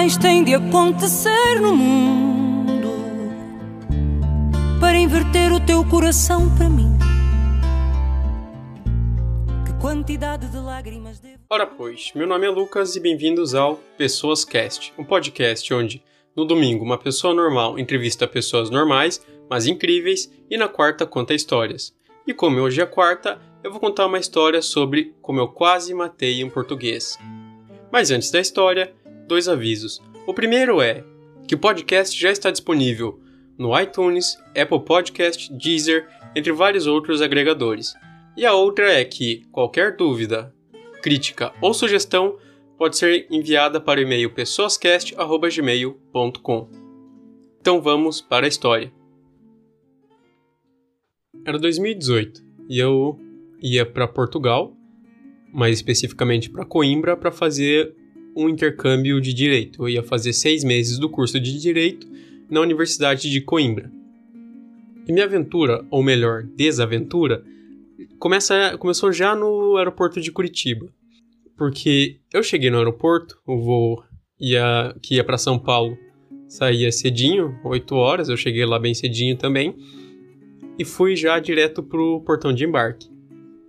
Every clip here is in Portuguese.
mais tem de acontecer no mundo para inverter o teu coração para mim? Que quantidade de lágrimas devo. Ora pois, meu nome é Lucas e bem-vindos ao Pessoas Cast, um podcast onde, no domingo, uma pessoa normal entrevista pessoas normais, mas incríveis, e na quarta conta histórias. E como hoje é quarta, eu vou contar uma história sobre como eu quase matei um português. Mas antes da história, dois avisos. O primeiro é que o podcast já está disponível no iTunes, Apple Podcast, Deezer, entre vários outros agregadores. E a outra é que qualquer dúvida, crítica ou sugestão pode ser enviada para o e-mail pessoascast@gmail.com. Então vamos para a história. Era 2018 e eu ia para Portugal, mais especificamente para Coimbra, para fazer um intercâmbio de direito. Eu ia fazer seis meses do curso de direito na Universidade de Coimbra. E minha aventura, ou melhor, desaventura, começa, começou já no aeroporto de Curitiba. Porque eu cheguei no aeroporto, o voo ia, que ia para São Paulo saía cedinho, 8 horas, eu cheguei lá bem cedinho também, e fui já direto pro portão de embarque.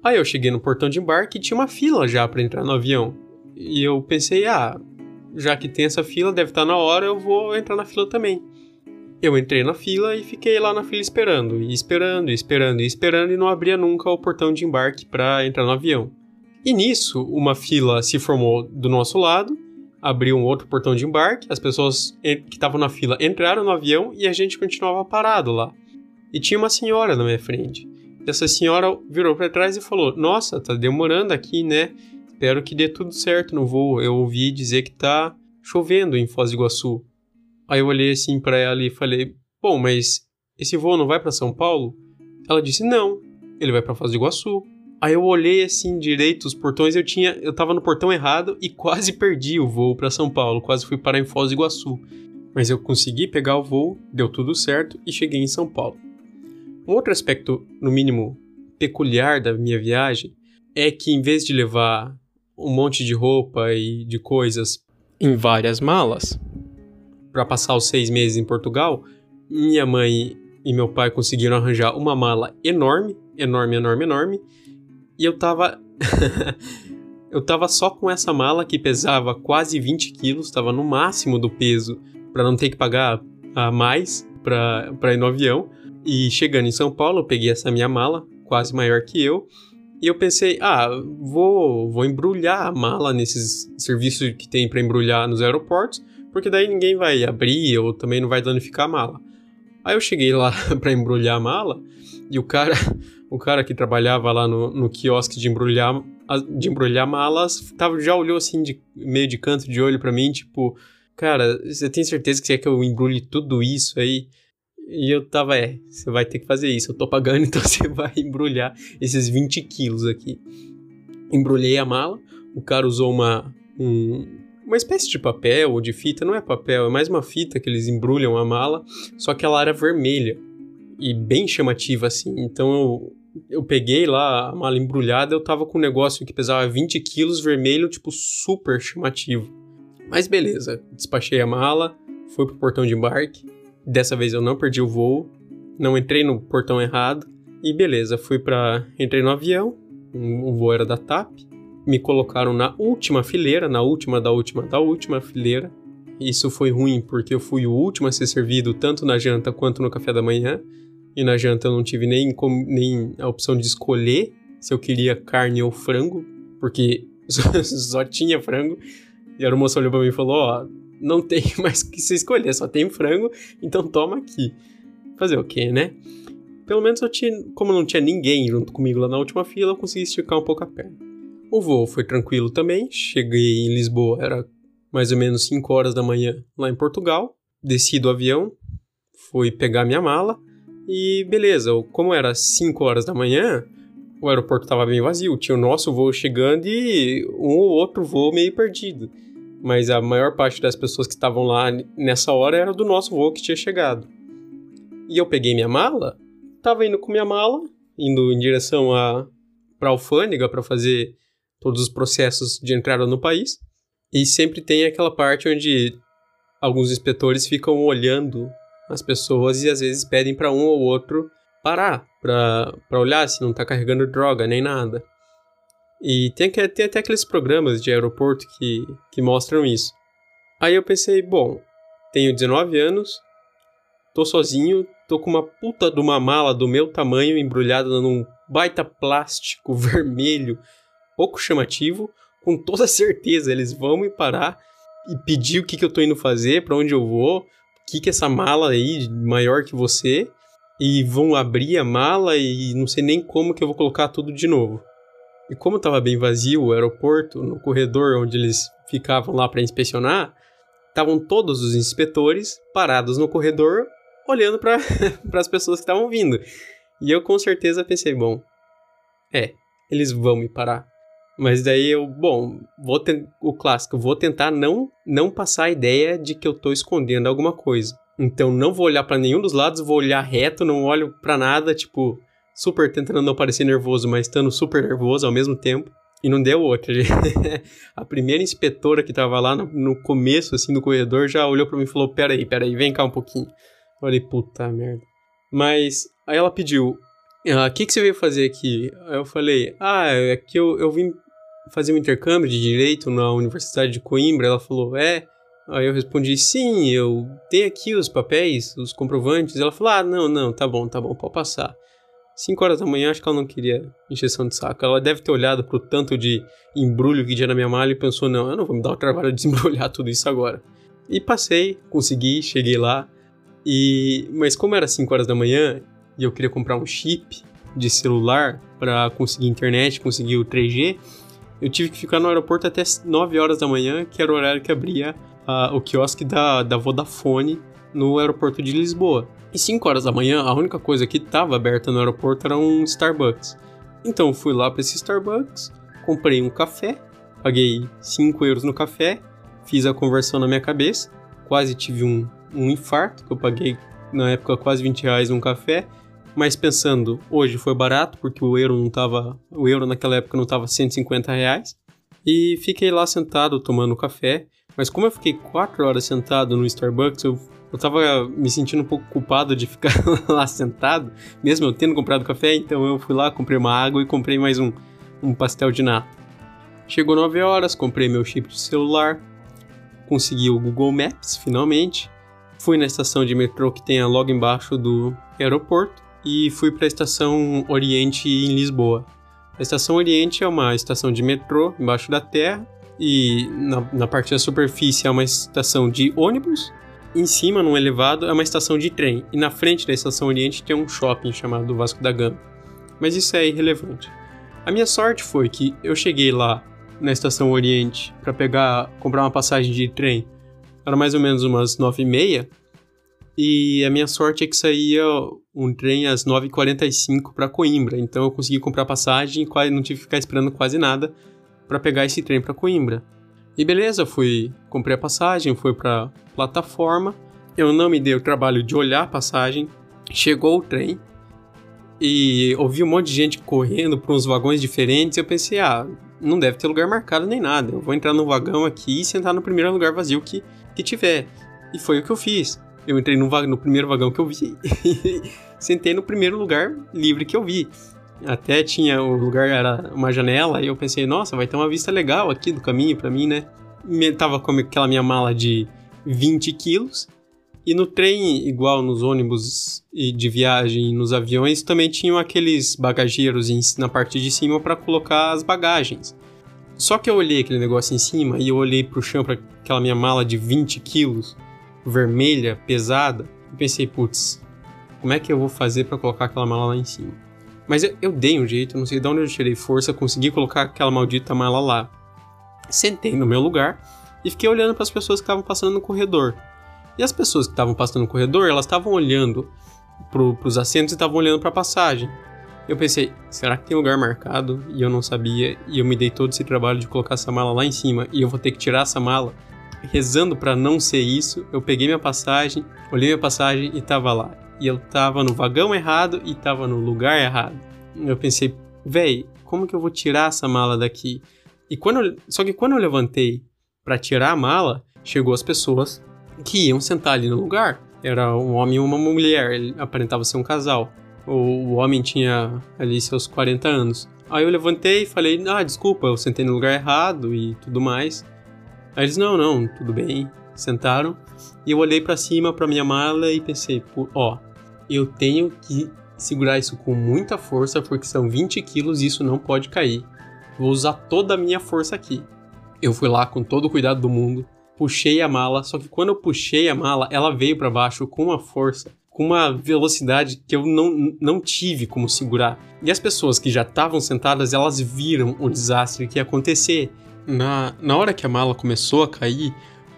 Aí eu cheguei no portão de embarque e tinha uma fila já para entrar no avião. E eu pensei, ah, já que tem essa fila, deve estar tá na hora, eu vou entrar na fila também. Eu entrei na fila e fiquei lá na fila esperando, e esperando, e esperando, e esperando, e não abria nunca o portão de embarque para entrar no avião. E nisso, uma fila se formou do nosso lado, abriu um outro portão de embarque, as pessoas que estavam na fila entraram no avião e a gente continuava parado lá. E tinha uma senhora na minha frente. Essa senhora virou para trás e falou: Nossa, tá demorando aqui, né? Espero que dê tudo certo no voo. Eu ouvi dizer que tá chovendo em Foz do Iguaçu. Aí eu olhei assim para ela e falei: Bom, mas esse voo não vai para São Paulo? Ela disse: Não, ele vai para Foz do Iguaçu. Aí eu olhei assim direito os portões, eu tinha, eu tava no portão errado e quase perdi o voo para São Paulo, quase fui parar em Foz do Iguaçu. Mas eu consegui pegar o voo, deu tudo certo e cheguei em São Paulo. Um outro aspecto, no mínimo, peculiar da minha viagem é que em vez de levar um monte de roupa e de coisas em várias malas para passar os seis meses em Portugal, minha mãe e meu pai conseguiram arranjar uma mala enorme, enorme, enorme, enorme, e eu tava eu tava só com essa mala que pesava quase 20 quilos, estava no máximo do peso para não ter que pagar a mais para ir no avião. E chegando em São Paulo, eu peguei essa minha mala, quase maior que eu, e eu pensei, ah, vou, vou embrulhar a mala nesses serviços que tem para embrulhar nos aeroportos, porque daí ninguém vai abrir ou também não vai danificar a mala. Aí eu cheguei lá para embrulhar a mala e o cara, o cara que trabalhava lá no, no quiosque de embrulhar, de embrulhar malas, tava, já olhou assim de meio de canto de olho para mim, tipo, cara, você tem certeza que você quer que eu embrulhe tudo isso aí? E eu tava, é, você vai ter que fazer isso, eu tô pagando, então você vai embrulhar esses 20 quilos aqui. Embrulhei a mala, o cara usou uma, um, uma espécie de papel ou de fita, não é papel, é mais uma fita que eles embrulham a mala, só que ela era vermelha e bem chamativa assim. Então eu, eu peguei lá a mala embrulhada, eu tava com um negócio que pesava 20 quilos, vermelho, tipo super chamativo. Mas beleza, despachei a mala, fui pro portão de embarque, Dessa vez eu não perdi o voo, não entrei no portão errado e beleza, fui para entrei no avião, o voo era da TAP, me colocaram na última fileira, na última da última da última fileira. Isso foi ruim porque eu fui o último a ser servido tanto na janta quanto no café da manhã. E na janta eu não tive nem, nem a opção de escolher se eu queria carne ou frango, porque só tinha frango. E a moça olhou para mim e falou: Ó, oh, não tem mais que se escolher, só tem frango, então toma aqui. Fazer o quê, né? Pelo menos eu tinha, como não tinha ninguém junto comigo lá na última fila, eu consegui esticar um pouco a perna. O voo foi tranquilo também, cheguei em Lisboa, era mais ou menos 5 horas da manhã lá em Portugal, desci do avião, fui pegar minha mala e beleza, como era 5 horas da manhã, o aeroporto estava bem vazio, tinha o nosso voo chegando e um ou outro voo meio perdido mas a maior parte das pessoas que estavam lá nessa hora era do nosso voo que tinha chegado. E eu peguei minha mala, tava indo com minha mala, indo em direção a para alfândega para fazer todos os processos de entrada no país. E sempre tem aquela parte onde alguns inspetores ficam olhando as pessoas e às vezes pedem para um ou outro parar para olhar se não tá carregando droga nem nada. E tem, tem até aqueles programas de aeroporto que, que mostram isso. Aí eu pensei, bom, tenho 19 anos, tô sozinho, tô com uma puta de uma mala do meu tamanho embrulhada num baita plástico vermelho, pouco chamativo, com toda certeza eles vão me parar e pedir o que, que eu tô indo fazer, para onde eu vou, o que, que é essa mala aí maior que você, e vão abrir a mala e não sei nem como que eu vou colocar tudo de novo. E como estava bem vazio o aeroporto, no corredor onde eles ficavam lá para inspecionar, estavam todos os inspetores parados no corredor olhando para as pessoas que estavam vindo. E eu com certeza pensei, bom, é, eles vão me parar. Mas daí eu, bom, vou o clássico, vou tentar não não passar a ideia de que eu tô escondendo alguma coisa. Então não vou olhar para nenhum dos lados, vou olhar reto, não olho para nada, tipo, super tentando não parecer nervoso, mas estando super nervoso ao mesmo tempo. E não deu outra. a primeira inspetora que tava lá no, no começo, assim, do corredor, já olhou para mim e falou: Peraí, peraí, vem cá um pouquinho. Eu falei: Puta merda. Mas aí ela pediu: O ah, que, que você veio fazer aqui? Aí eu falei: Ah, é que eu, eu vim fazer um intercâmbio de direito na Universidade de Coimbra. Ela falou: É. Aí eu respondi: Sim, eu tenho aqui os papéis, os comprovantes. Ela falou: Ah, não, não, tá bom, tá bom, pode passar. 5 horas da manhã, acho que ela não queria injeção de saco. Ela deve ter olhado pro tanto de embrulho que tinha na minha mala e pensou: não, eu não vou me dar o trabalho de desembrulhar tudo isso agora. E passei, consegui, cheguei lá. E mas como era 5 horas da manhã e eu queria comprar um chip de celular para conseguir internet, conseguir o 3G, eu tive que ficar no aeroporto até 9 horas da manhã, que era o horário que abria uh, o quiosque da, da Vodafone no aeroporto de Lisboa. E 5 horas da manhã, a única coisa que estava aberta no aeroporto era um Starbucks. Então fui lá para esse Starbucks, comprei um café, paguei 5 euros no café, fiz a conversão na minha cabeça, quase tive um, um infarto, que eu paguei na época quase 20 reais um café, mas pensando, hoje foi barato, porque o euro não tava. O euro naquela época não tava 150 reais. E fiquei lá sentado tomando café. Mas como eu fiquei 4 horas sentado no Starbucks, eu eu tava me sentindo um pouco culpado de ficar lá sentado, mesmo eu tendo comprado café, então eu fui lá, comprei uma água e comprei mais um, um pastel de nata. Chegou 9 horas, comprei meu chip de celular, consegui o Google Maps finalmente, fui na estação de metrô que tem logo embaixo do aeroporto e fui para a estação Oriente em Lisboa. A estação Oriente é uma estação de metrô embaixo da terra e na, na parte da superfície é uma estação de ônibus em cima, num elevado, é uma estação de trem, e na frente da estação Oriente tem um shopping chamado Vasco da Gama. Mas isso é irrelevante. A minha sorte foi que eu cheguei lá na estação Oriente para pegar, comprar uma passagem de trem. Era mais ou menos umas nove e meia. E a minha sorte é que saía um trem às 9h45 para Coimbra. Então eu consegui comprar passagem e não tive que ficar esperando quase nada para pegar esse trem para Coimbra. E beleza, fui, comprei a passagem, fui pra plataforma. Eu não me dei o trabalho de olhar a passagem. Chegou o trem e ouvi um monte de gente correndo para uns vagões diferentes. Eu pensei, ah, não deve ter lugar marcado nem nada. Eu vou entrar no vagão aqui e sentar no primeiro lugar vazio que, que tiver. E foi o que eu fiz. Eu entrei no, no primeiro vagão que eu vi e sentei no primeiro lugar livre que eu vi. Até tinha o lugar era uma janela e eu pensei, nossa, vai ter uma vista legal aqui do caminho para mim, né? Tava com aquela minha mala de 20 quilos e no trem, igual nos ônibus de viagem nos aviões, também tinham aqueles bagageiros na parte de cima para colocar as bagagens. Só que eu olhei aquele negócio em cima e eu olhei pro chão para aquela minha mala de 20 quilos, vermelha, pesada, e pensei, putz, como é que eu vou fazer para colocar aquela mala lá em cima? Mas eu, eu, dei um jeito, não sei de onde eu tirei força, consegui colocar aquela maldita mala lá. Sentei no meu lugar e fiquei olhando para as pessoas que estavam passando no corredor. E as pessoas que estavam passando no corredor, elas estavam olhando para os assentos e estavam olhando para a passagem. Eu pensei, será que tem lugar marcado? E eu não sabia, e eu me dei todo esse trabalho de colocar essa mala lá em cima, e eu vou ter que tirar essa mala. Rezando para não ser isso, eu peguei minha passagem, olhei minha passagem e tava lá e eu tava no vagão errado e tava no lugar errado. Eu pensei, véi, como que eu vou tirar essa mala daqui? E quando eu, só que quando eu levantei para tirar a mala, chegou as pessoas que iam sentar ali no lugar. Era um homem e uma mulher, ele aparentava ser um casal. O, o homem tinha ali seus 40 anos. Aí eu levantei e falei, ah, desculpa, eu sentei no lugar errado e tudo mais. Aí eles, não, não, tudo bem. Sentaram. E eu olhei para cima para minha mala e pensei, ó, eu tenho que segurar isso com muita força porque são 20 quilos e isso não pode cair. Vou usar toda a minha força aqui. Eu fui lá com todo o cuidado do mundo, puxei a mala, só que quando eu puxei a mala, ela veio para baixo com uma força, com uma velocidade que eu não, não tive como segurar. E as pessoas que já estavam sentadas, elas viram o desastre que ia acontecer. Na, na hora que a mala começou a cair,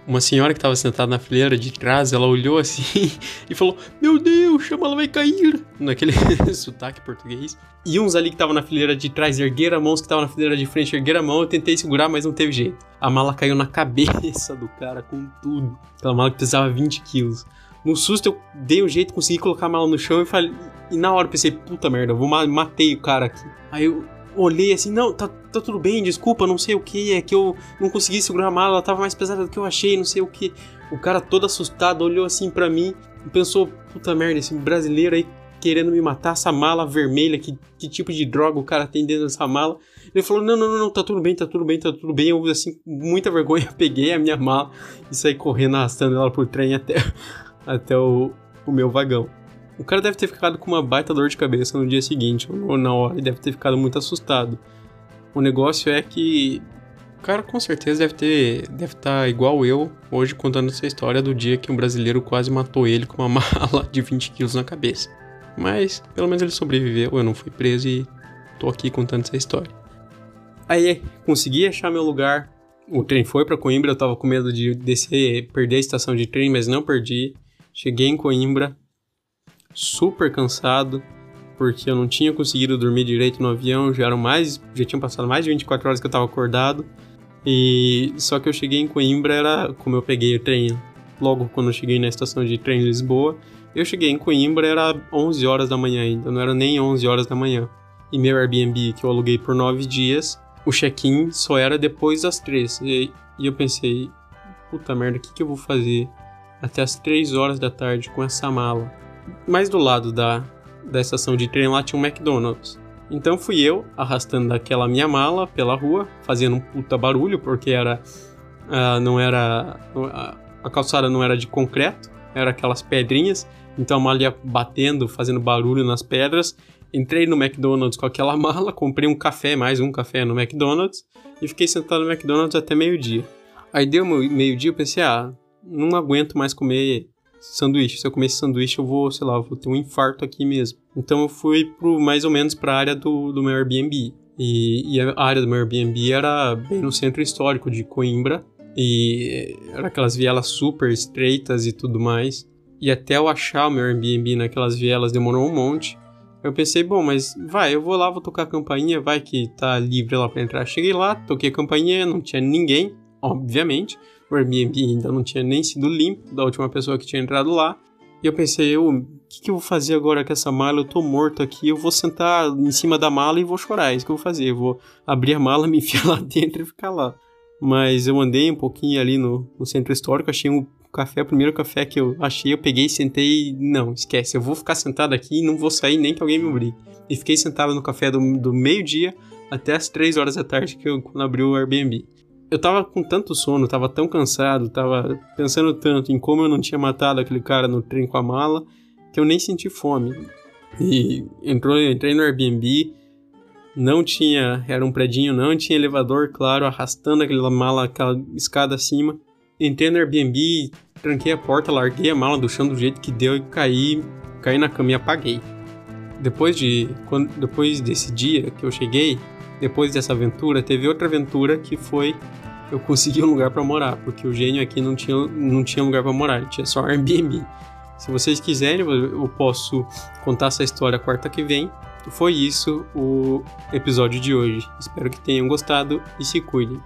uma senhora que estava sentada na fileira de trás, ela olhou assim e falou: Meu Deus, chama, ela vai cair! Naquele sotaque português. E uns ali que estavam na fileira de trás ergueram a mão, os que estavam na fileira de frente ergueram a mão. Eu tentei segurar, mas não teve jeito. A mala caiu na cabeça do cara com tudo. Aquela mala que pesava 20 quilos. No susto, eu dei um jeito, consegui colocar a mala no chão e falei. E na hora eu pensei: Puta merda, eu vou matei o cara aqui. Aí eu olhei assim, não, tá, tá tudo bem, desculpa, não sei o que, é que eu não consegui segurar a mala, ela tava mais pesada do que eu achei, não sei o que. O cara todo assustado olhou assim para mim e pensou, puta merda, esse brasileiro aí querendo me matar, essa mala vermelha, que, que tipo de droga o cara tem dentro dessa mala. Ele falou, não, não, não, não, tá tudo bem, tá tudo bem, tá tudo bem. Eu, assim, muita vergonha, peguei a minha mala e saí correndo, arrastando ela por trem até, até o, o meu vagão. O cara deve ter ficado com uma baita dor de cabeça no dia seguinte, ou na hora, e deve ter ficado muito assustado. O negócio é que o cara com certeza deve ter deve estar tá igual eu hoje contando essa história do dia que um brasileiro quase matou ele com uma mala de 20 quilos na cabeça. Mas pelo menos ele sobreviveu, eu não fui preso e tô aqui contando essa história. Aí consegui achar meu lugar. O trem foi para Coimbra, eu tava com medo de descer, perder a estação de trem, mas não perdi. Cheguei em Coimbra, super cansado, porque eu não tinha conseguido dormir direito no avião, já eram mais, já tinham passado mais de 24 horas que eu estava acordado. E só que eu cheguei em Coimbra era como eu peguei o trem logo quando eu cheguei na estação de trem de Lisboa. Eu cheguei em Coimbra era 11 horas da manhã ainda, não era nem 11 horas da manhã. E meu Airbnb que eu aluguei por 9 dias, o check-in só era depois das 3. E, e eu pensei, puta merda, o que, que eu vou fazer até as 3 horas da tarde com essa mala? Mais do lado da, da estação de trem lá tinha um McDonald's. Então fui eu arrastando aquela minha mala pela rua, fazendo um puta barulho, porque era. Uh, não era. A calçada não era de concreto, era aquelas pedrinhas. Então a mala ia batendo, fazendo barulho nas pedras. Entrei no McDonald's com aquela mala, comprei um café, mais um café no McDonald's, e fiquei sentado no McDonald's até meio-dia. Aí deu meio-dia, eu pensei, ah, não aguento mais comer sanduíche. Se eu comer esse sanduíche, eu vou, sei lá, vou ter um infarto aqui mesmo. Então eu fui pro, mais ou menos para a área do, do meu Airbnb. E, e, a área do meu Airbnb era bem no centro histórico de Coimbra. E era aquelas vielas super estreitas e tudo mais. E até eu achar o meu Airbnb naquelas vielas demorou um monte. Eu pensei, bom, mas vai, eu vou lá, vou tocar a campainha, vai que tá livre lá pra entrar. Cheguei lá, toquei a campainha, não tinha ninguém, obviamente o Airbnb ainda não tinha nem sido limpo da última pessoa que tinha entrado lá. E eu pensei, o que, que, eu vou fazer agora com essa mala? Eu tô morto aqui, eu vou sentar em cima da mala e vou chorar. É isso que eu vou fazer. Eu vou abrir a mala, me enfiar lá dentro e ficar lá. Mas eu andei um pouquinho ali no, no centro histórico, achei um café, o primeiro café que eu achei, eu peguei, sentei não, esquece, eu vou ficar sentado aqui e não vou sair nem que alguém me obrigue. E fiquei sentado no café do, do meio-dia até as 3 horas da tarde que eu, quando abriu o Airbnb eu tava com tanto sono, tava tão cansado, tava pensando tanto em como eu não tinha matado aquele cara no trem com a mala, que eu nem senti fome. E entrou, entrei no Airbnb, não tinha, era um predinho, não tinha elevador, claro, arrastando aquela mala, aquela escada acima. Entrei no Airbnb, tranquei a porta, larguei a mala do chão do jeito que deu e caí, caí na cama e apaguei. Depois de, quando, depois desse dia que eu cheguei, depois dessa aventura, teve outra aventura que foi eu consegui um lugar para morar, porque o gênio aqui não tinha, não tinha lugar para morar, tinha só Airbnb. Se vocês quiserem, eu posso contar essa história quarta que vem. Foi isso o episódio de hoje. Espero que tenham gostado e se cuidem.